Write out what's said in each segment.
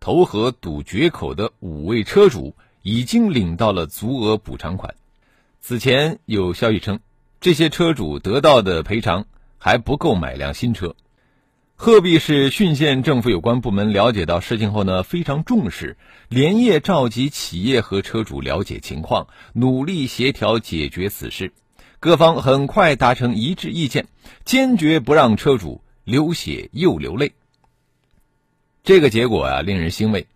投河堵决口的五位车主已经领到了足额补偿款。此前有消息称，这些车主得到的赔偿还不够买辆新车。鹤壁市浚县政府有关部门了解到事情后呢，非常重视，连夜召集企业和车主了解情况，努力协调解决此事。各方很快达成一致意见，坚决不让车主流血又流泪。这个结果啊，令人欣慰，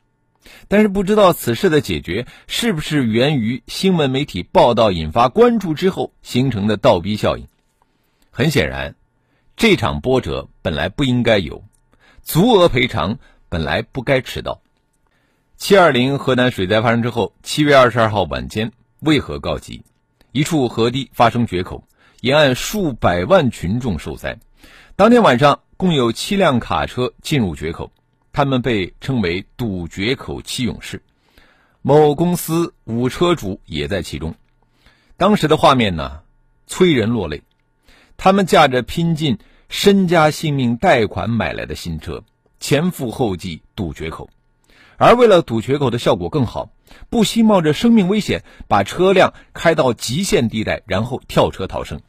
但是不知道此事的解决是不是源于新闻媒体报道引发关注之后形成的倒逼效应。很显然，这场波折本来不应该有，足额赔偿本来不该迟到。七二零河南水灾发生之后，七月二十二号晚间，为何告急？一处河堤发生决口，沿岸数百万群众受灾。当天晚上，共有七辆卡车进入决口。他们被称为“堵决口七勇士”，某公司五车主也在其中。当时的画面呢，催人落泪。他们驾着拼尽身家性命贷款买来的新车，前赴后继堵决口。而为了堵决口的效果更好，不惜冒着生命危险把车辆开到极限地带，然后跳车逃生，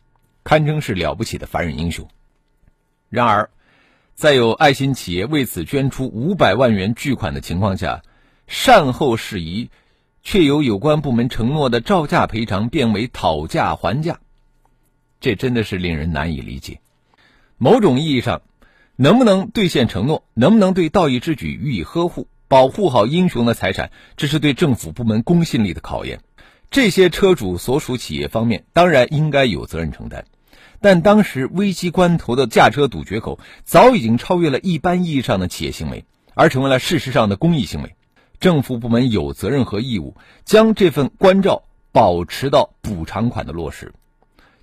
堪称是了不起的凡人英雄。然而，在有爱心企业为此捐出五百万元巨款的情况下，善后事宜却由有关部门承诺的照价赔偿变为讨价还价，这真的是令人难以理解。某种意义上，能不能兑现承诺，能不能对道义之举予以呵护，保护好英雄的财产，这是对政府部门公信力的考验。这些车主所属企业方面当然应该有责任承担。但当时危机关头的驾车堵决口，早已经超越了一般意义上的企业行为，而成为了事实上的公益行为。政府部门有责任和义务将这份关照保持到补偿款的落实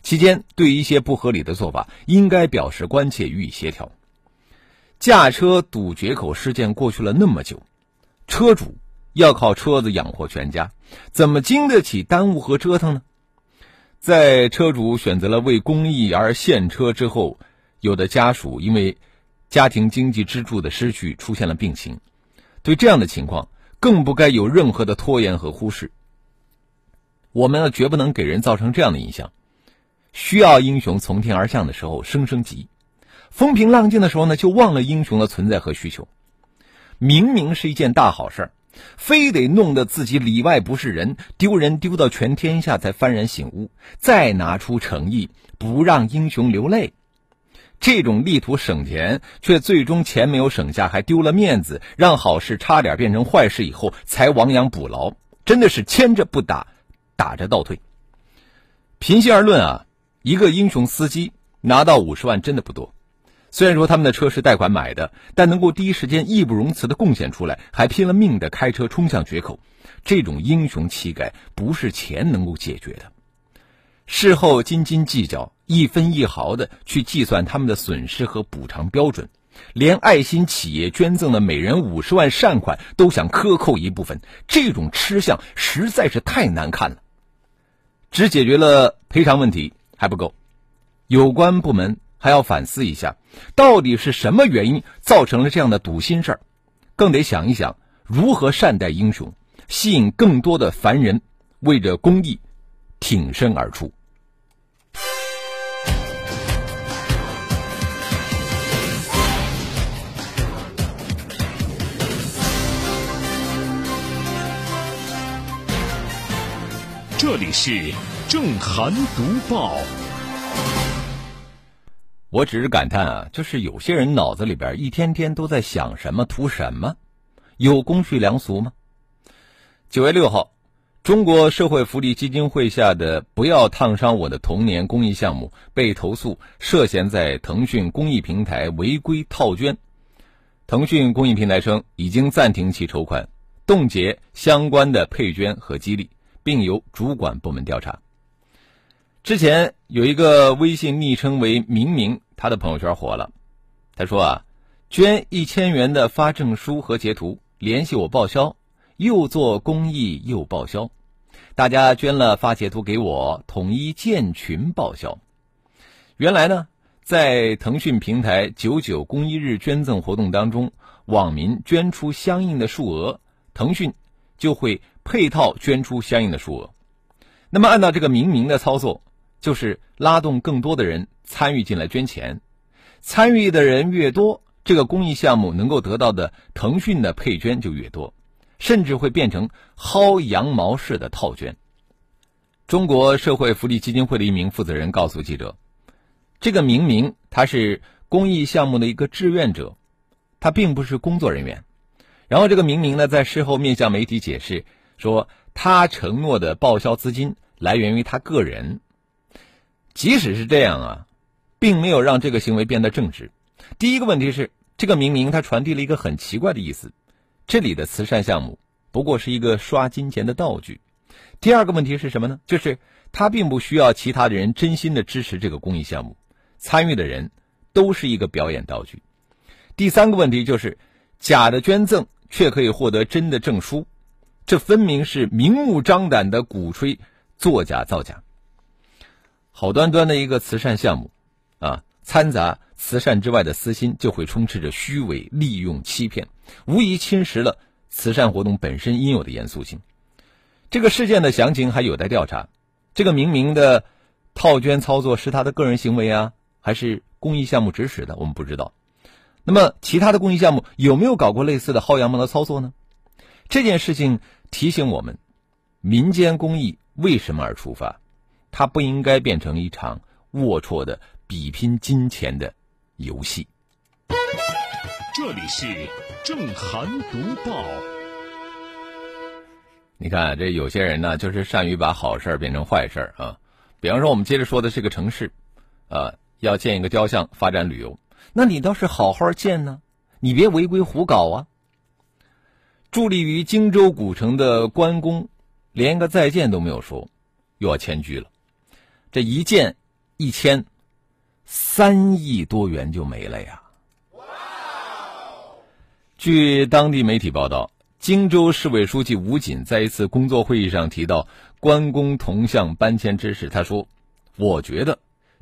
期间，对一些不合理的做法，应该表示关切，予以协调。驾车堵决口事件过去了那么久，车主要靠车子养活全家，怎么经得起耽误和折腾呢？在车主选择了为公益而献车之后，有的家属因为家庭经济支柱的失去出现了病情，对这样的情况更不该有任何的拖延和忽视。我们呢，绝不能给人造成这样的印象：需要英雄从天而降的时候声声急，风平浪静的时候呢就忘了英雄的存在和需求。明明是一件大好事儿。非得弄得自己里外不是人，丢人丢到全天下才幡然醒悟，再拿出诚意不让英雄流泪，这种力图省钱却最终钱没有省下，还丢了面子，让好事差点变成坏事以后才亡羊补牢，真的是牵着不打，打着倒退。平心而论啊，一个英雄司机拿到五十万真的不多。虽然说他们的车是贷款买的，但能够第一时间义不容辞的贡献出来，还拼了命的开车冲向决口，这种英雄气概不是钱能够解决的。事后斤斤计较，一分一毫的去计算他们的损失和补偿标准，连爱心企业捐赠的每人五十万善款都想克扣一部分，这种吃相实在是太难看了。只解决了赔偿问题还不够，有关部门。还要反思一下，到底是什么原因造成了这样的堵心事儿？更得想一想如何善待英雄，吸引更多的凡人为着公益挺身而出。这里是正涵读报。我只是感叹啊，就是有些人脑子里边一天天都在想什么图什么，有公序良俗吗？九月六号，中国社会福利基金会下的“不要烫伤我的童年”公益项目被投诉涉嫌在腾讯公益平台违规套捐。腾讯公益平台称已经暂停其筹款，冻结相关的配捐和激励，并由主管部门调查。之前有一个微信昵称为“明明”，他的朋友圈火了。他说啊，捐一千元的发证书和截图，联系我报销，又做公益又报销。大家捐了发截图给我，统一建群报销。原来呢，在腾讯平台九九公益日捐赠活动当中，网民捐出相应的数额，腾讯就会配套捐出相应的数额。那么按照这个明明的操作。就是拉动更多的人参与进来捐钱，参与的人越多，这个公益项目能够得到的腾讯的配捐就越多，甚至会变成薅羊毛式的套捐。中国社会福利基金会的一名负责人告诉记者：“这个明明他是公益项目的一个志愿者，他并不是工作人员。然后这个明明呢，在事后面向媒体解释说，他承诺的报销资金来源于他个人。”即使是这样啊，并没有让这个行为变得正直。第一个问题是，这个明明它传递了一个很奇怪的意思：这里的慈善项目不过是一个刷金钱的道具。第二个问题是什么呢？就是他并不需要其他的人真心的支持这个公益项目，参与的人都是一个表演道具。第三个问题就是，假的捐赠却可以获得真的证书，这分明是明目张胆的鼓吹作假造假。好端端的一个慈善项目，啊，掺杂慈善之外的私心，就会充斥着虚伪、利用、欺骗，无疑侵蚀了慈善活动本身应有的严肃性。这个事件的详情还有待调查。这个明明的套捐操作是他的个人行为啊，还是公益项目指使的？我们不知道。那么，其他的公益项目有没有搞过类似的薅羊毛的操作呢？这件事情提醒我们，民间公益为什么而出发？它不应该变成一场龌龊的比拼金钱的游戏。这里是正涵读报。你看，这有些人呢，就是善于把好事变成坏事啊。比方说，我们接着说的这个城市，啊，要建一个雕像，发展旅游，那你倒是好好建呢，你别违规胡搞啊。伫立于荆州古城的关公，连个再见都没有说，又要迁居了。这一件一千，三亿多元就没了呀！据当地媒体报道，荆州市委书记吴锦在一次工作会议上提到关公铜像搬迁之事。他说：“我觉得，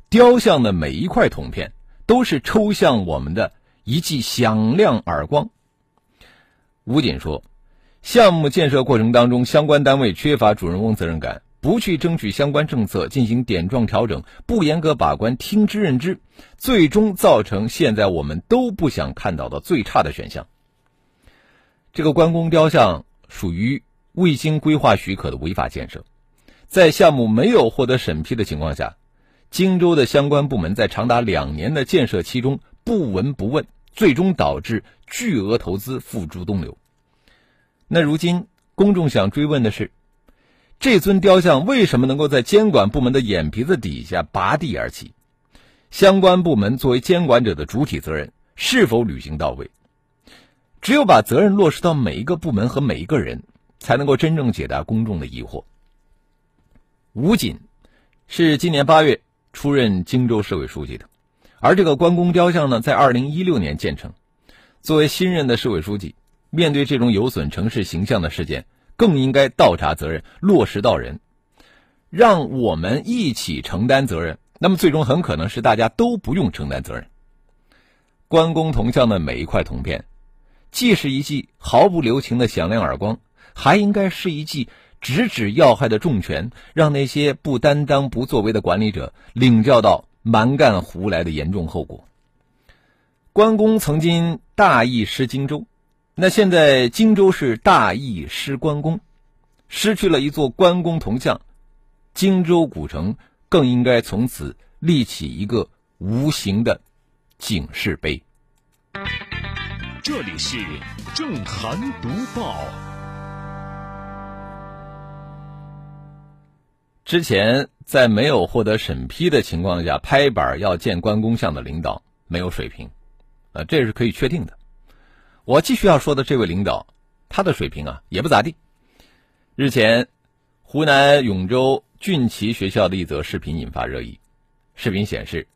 雕像的每一块铜片都是抽象我们的一记响亮耳光。”吴锦说：“项目建设过程当中，相关单位缺乏主人翁责任感。”不去争取相关政策，进行点状调整，不严格把关，听之任之，最终造成现在我们都不想看到的最差的选项。这个关公雕像属于未经规划许可的违法建设，在项目没有获得审批的情况下，荆州的相关部门在长达两年的建设期中不闻不问，最终导致巨额投资付诸东流。那如今公众想追问的是。这尊雕像为什么能够在监管部门的眼皮子底下拔地而起？相关部门作为监管者的主体责任是否履行到位？只有把责任落实到每一个部门和每一个人，才能够真正解答公众的疑惑。吴锦是今年八月出任荆州市委书记的，而这个关公雕像呢，在二零一六年建成。作为新任的市委书记，面对这种有损城市形象的事件。更应该倒查责任，落实到人，让我们一起承担责任。那么最终很可能是大家都不用承担责任。关公铜像的每一块铜片，既是一记毫不留情的响亮耳光，还应该是一记直指要害的重拳，让那些不担当、不作为的管理者领教到蛮干胡来的严重后果。关公曾经大义失荆州。那现在荆州是大义失关公，失去了一座关公铜像，荆州古城更应该从此立起一个无形的警示碑。这里是正涵读报。之前在没有获得审批的情况下拍板要建关公像的领导没有水平，啊，这是可以确定的。我继续要说的这位领导，他的水平啊也不咋地。日前，湖南永州俊奇学校的一则视频引发热议。视频显示，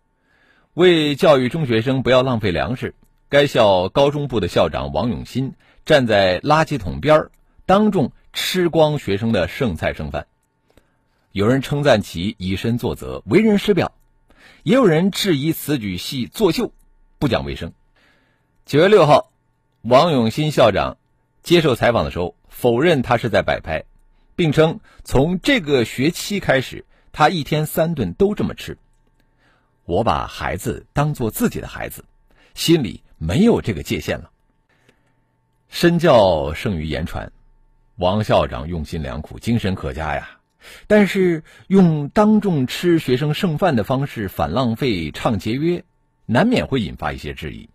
为教育中学生不要浪费粮食，该校高中部的校长王永新站在垃圾桶边儿，当众吃光学生的剩菜剩饭。有人称赞其以身作则、为人师表，也有人质疑此举系作秀、不讲卫生。九月六号，王永新校长接受采访的时候否认他是在摆拍，并称从这个学期开始，他一天三顿都这么吃。我把孩子当做自己的孩子，心里没有这个界限了。身教胜于言传，王校长用心良苦，精神可嘉呀。但是用当众吃学生剩饭的方式反浪费、倡节约，难免会引发一些质疑。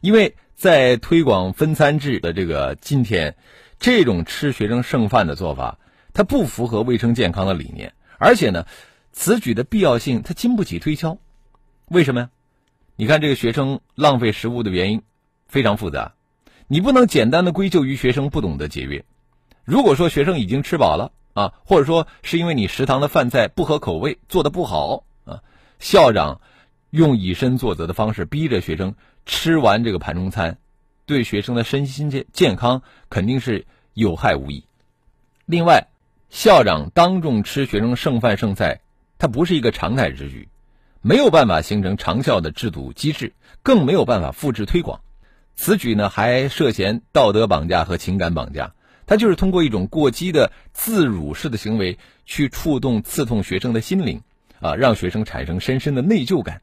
因为在推广分餐制的这个今天，这种吃学生剩饭的做法，它不符合卫生健康的理念，而且呢，此举的必要性它经不起推敲。为什么呀？你看这个学生浪费食物的原因非常复杂，你不能简单的归咎于学生不懂得节约。如果说学生已经吃饱了，啊，或者说是因为你食堂的饭菜不合口味，做的不好啊，校长用以身作则的方式逼着学生吃完这个盘中餐，对学生的身心健健康肯定是有害无益。另外，校长当众吃学生剩饭剩菜，它不是一个常态之举，没有办法形成长效的制度机制，更没有办法复制推广。此举呢，还涉嫌道德绑架和情感绑架。他就是通过一种过激的自辱式的行为，去触动、刺痛学生的心灵，啊，让学生产生深深的内疚感。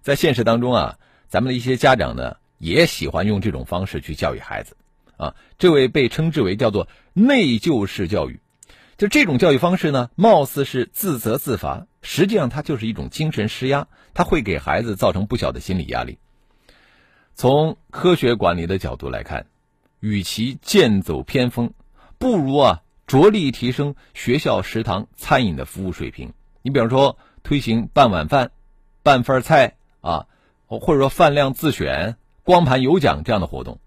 在现实当中啊，咱们的一些家长呢，也喜欢用这种方式去教育孩子，啊，这位被称之为叫做内疚式教育。就这种教育方式呢，貌似是自责自罚，实际上它就是一种精神施压，它会给孩子造成不小的心理压力。从科学管理的角度来看。与其剑走偏锋，不如啊着力提升学校食堂餐饮的服务水平。你比方说，推行半碗饭、半份菜啊，或者说饭量自选、光盘有奖这样的活动，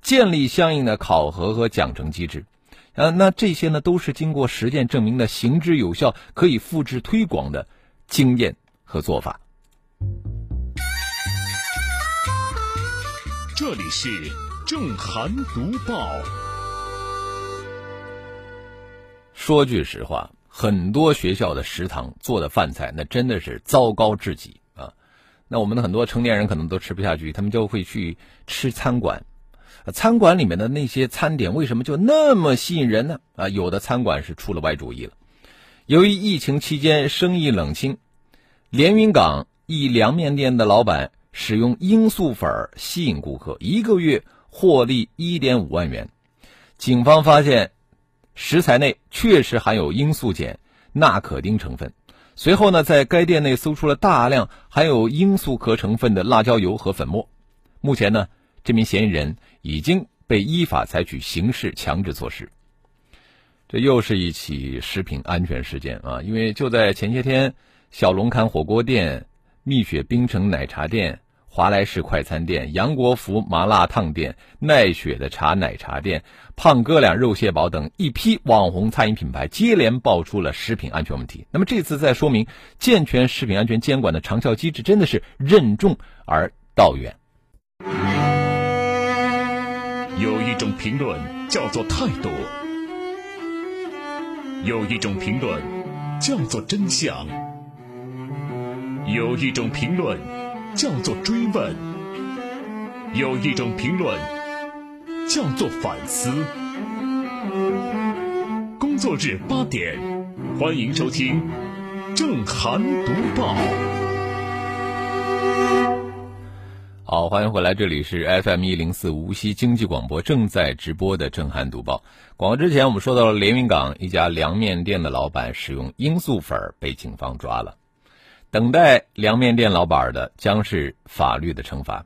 建立相应的考核和奖惩机制。啊，那这些呢都是经过实践证明的行之有效、可以复制推广的经验和做法。这里是。正涵读报。说句实话，很多学校的食堂做的饭菜，那真的是糟糕至极啊！那我们的很多成年人可能都吃不下去，他们就会去吃餐馆。餐馆里面的那些餐点为什么就那么吸引人呢？啊，有的餐馆是出了歪主意了。由于疫情期间生意冷清，连云港一凉面店的老板使用罂粟粉吸引顾客，一个月。获利一点五万元，警方发现食材内确实含有罂粟碱、纳可丁成分。随后呢，在该店内搜出了大量含有罂粟壳成分的辣椒油和粉末。目前呢，这名嫌疑人已经被依法采取刑事强制措施。这又是一起食品安全事件啊！因为就在前些天，小龙坎火锅店、蜜雪冰城奶茶店。华莱士快餐店、杨国福麻辣烫店、奈雪的茶奶茶店、胖哥俩肉蟹堡等一批网红餐饮品牌接连爆出了食品安全问题。那么这次在说明健全食品安全监管的长效机制真的是任重而道远。有一种评论叫做态度，有一种评论叫做真相，有一种评论。叫做追问，有一种评论叫做反思。工作日八点，欢迎收听正涵读报。好，欢迎回来，这里是 FM 一零四无锡经济广播正在直播的正涵读报。广告之前，我们说到了连云港一家凉面店的老板使用罂粟粉被警方抓了。等待凉面店老板的将是法律的惩罚。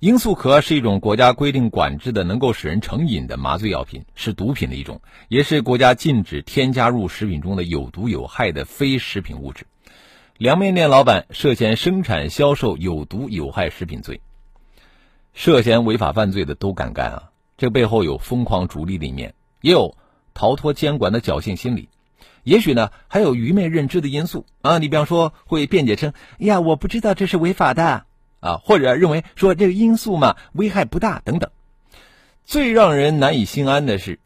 罂粟壳是一种国家规定管制的能够使人成瘾的麻醉药品，是毒品的一种，也是国家禁止添加入食品中的有毒有害的非食品物质。凉面店老板涉嫌生产销售有毒有害食品罪，涉嫌违法犯罪的都敢干啊！这背后有疯狂逐利的一面，也有逃脱监管的侥幸心理，也许呢还有愚昧认知的因素啊。你比方说会辩解称：“哎呀，我不知道这是违法的啊。”或者认为说这个因素嘛危害不大等等。最让人难以心安的是，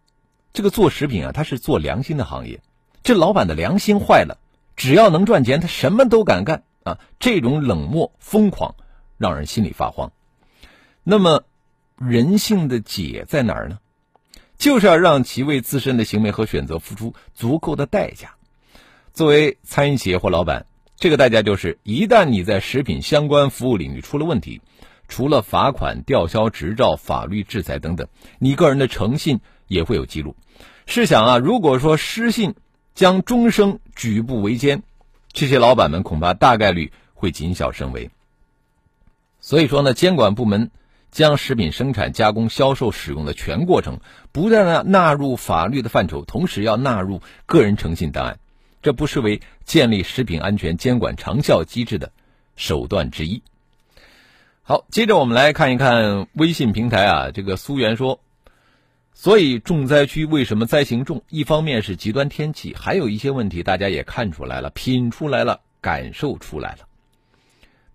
这个做食品啊，它是做良心的行业，这老板的良心坏了，只要能赚钱，他什么都敢干啊。这种冷漠疯狂，让人心里发慌。那么。人性的解在哪儿呢？就是要让其为自身的行为和选择付出足够的代价。作为餐饮企业或老板，这个代价就是：一旦你在食品相关服务领域出了问题，除了罚款、吊销执照、法律制裁等等，你个人的诚信也会有记录。试想啊，如果说失信将终生举步维艰，这些老板们恐怕大概率会谨小慎微。所以说呢，监管部门。将食品生产、加工、销售、使用的全过程不断的纳入法律的范畴，同时要纳入个人诚信档案，这不失为建立食品安全监管长效机制的手段之一。好，接着我们来看一看微信平台啊，这个苏源说，所以重灾区为什么灾情重？一方面是极端天气，还有一些问题大家也看出来了、品出来了、感受出来了。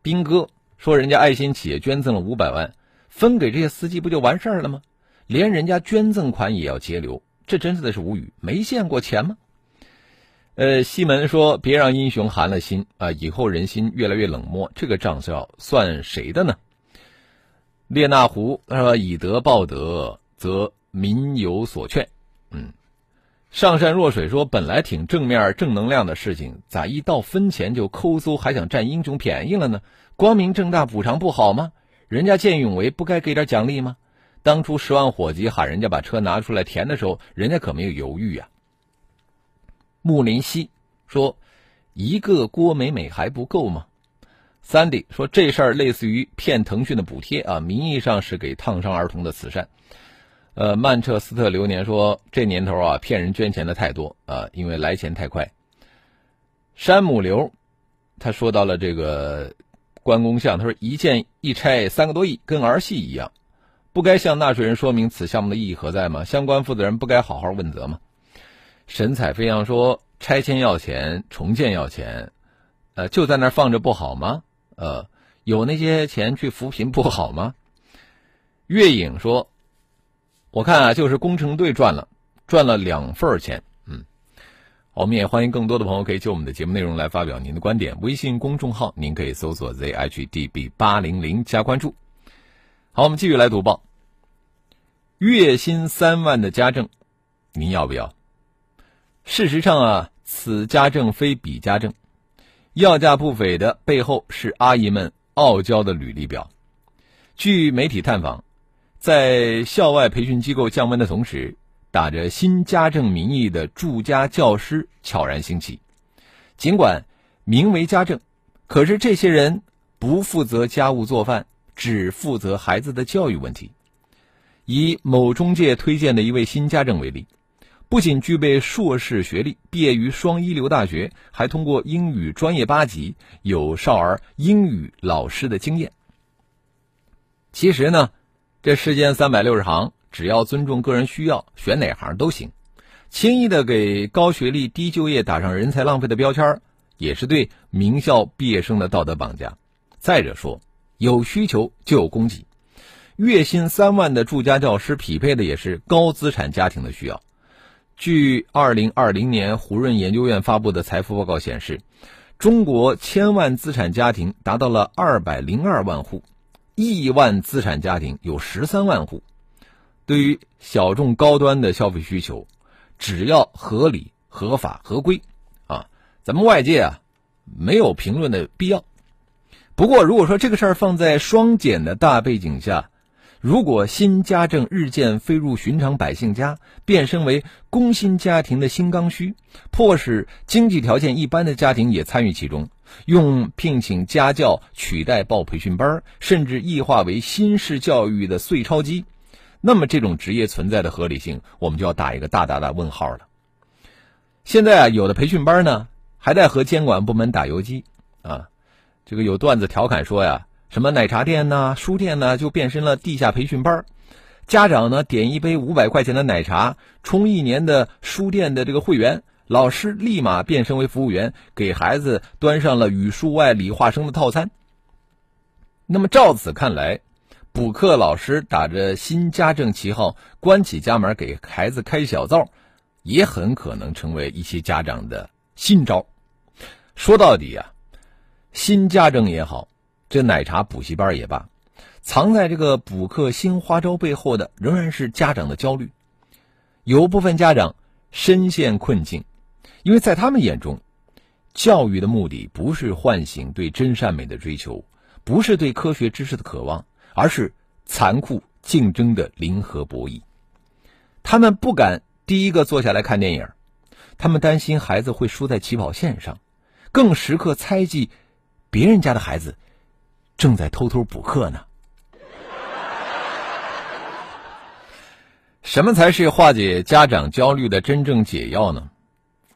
兵哥说，人家爱心企业捐赠了五百万。分给这些司机不就完事儿了吗？连人家捐赠款也要截留，这真的是无语！没见过钱吗？呃，西门说：“别让英雄寒了心啊！以后人心越来越冷漠，这个账是要算谁的呢？”列那胡他说：“以德报德，则民有所劝。”嗯，上善若水说：“本来挺正面正能量的事情，咋一到分钱就抠搜，还想占英雄便宜了呢？光明正大补偿不好吗？”人家见义勇为，不该给点奖励吗？当初十万火急喊人家把车拿出来填的时候，人家可没有犹豫呀。木林西说：“一个郭美美还不够吗？”Sandy 说：“这事儿类似于骗腾讯的补贴啊，名义上是给烫伤儿童的慈善。”呃，曼彻斯特流年说：“这年头啊，骗人捐钱的太多啊，因为来钱太快。”山姆流他说到了这个。关公像，他说一箭一拆三个多亿，跟儿戏一样，不该向纳税人说明此项目的意义何在吗？相关负责人不该好好问责吗？神采飞扬说拆迁要钱，重建要钱，呃，就在那儿放着不好吗？呃，有那些钱去扶贫不好吗？月影说，我看啊，就是工程队赚了，赚了两份钱。我们也欢迎更多的朋友可以就我们的节目内容来发表您的观点。微信公众号您可以搜索 zhdb 八零零加关注。好，我们继续来读报。月薪三万的家政，您要不要？事实上啊，此家政非彼家政，要价不菲的背后是阿姨们傲娇的履历表。据媒体探访，在校外培训机构降温的同时。打着新家政名义的住家教师悄然兴起，尽管名为家政，可是这些人不负责家务做饭，只负责孩子的教育问题。以某中介推荐的一位新家政为例，不仅具备硕士学历，毕业于双一流大学，还通过英语专业八级，有少儿英语老师的经验。其实呢，这世间三百六十行。只要尊重个人需要，选哪行都行。轻易的给高学历、低就业打上人才浪费的标签，也是对名校毕业生的道德绑架。再者说，有需求就有供给。月薪三万的住家教师，匹配的也是高资产家庭的需要。据二零二零年胡润研究院发布的财富报告显示，中国千万资产家庭达到了二百零二万户，亿万资产家庭有十三万户。对于小众高端的消费需求，只要合理、合法、合规，啊，咱们外界啊没有评论的必要。不过，如果说这个事儿放在双减的大背景下，如果新家政日渐飞入寻常百姓家，变身为工薪家庭的新刚需，迫使经济条件一般的家庭也参与其中，用聘请家教取代报培训班，甚至异化为新式教育的碎钞机。那么这种职业存在的合理性，我们就要打一个大大的问号了。现在啊，有的培训班呢还在和监管部门打游击啊。这个有段子调侃说呀，什么奶茶店呐、书店呢，就变身了地下培训班，家长呢点一杯五百块钱的奶茶，充一年的书店的这个会员，老师立马变身为服务员，给孩子端上了语数外理化生的套餐。那么照此看来，补课老师打着新家政旗号，关起家门给孩子开小灶，也很可能成为一些家长的新招。说到底啊，新家政也好，这奶茶补习班也罢。藏在这个补课新花招背后的，仍然是家长的焦虑。有部分家长深陷困境，因为在他们眼中，教育的目的不是唤醒对真善美的追求，不是对科学知识的渴望，而是残酷竞争的零和博弈。他们不敢第一个坐下来看电影，他们担心孩子会输在起跑线上，更时刻猜忌别人家的孩子正在偷偷补课呢。什么才是化解家长焦虑的真正解药呢？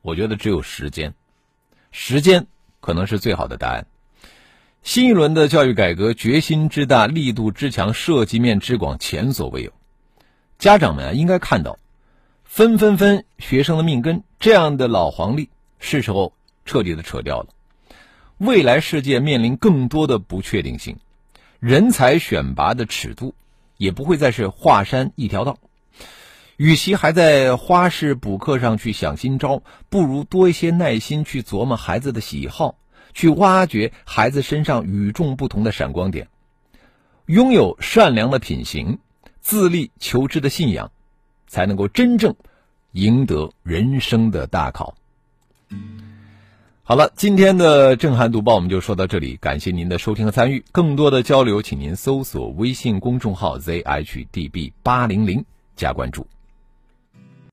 我觉得只有时间，时间可能是最好的答案。新一轮的教育改革决心之大，力度之强，涉及面之广，前所未有。家长们啊，应该看到，分分分学生的命根这样的老黄历是时候彻底的扯掉了。未来世界面临更多的不确定性，人才选拔的尺度也不会再是华山一条道。与其还在花式补课上去想新招，不如多一些耐心去琢磨孩子的喜好，去挖掘孩子身上与众不同的闪光点。拥有善良的品行、自立求知的信仰，才能够真正赢得人生的大考。好了，今天的震撼读报我们就说到这里，感谢您的收听和参与。更多的交流，请您搜索微信公众号 zhdb 八零零加关注。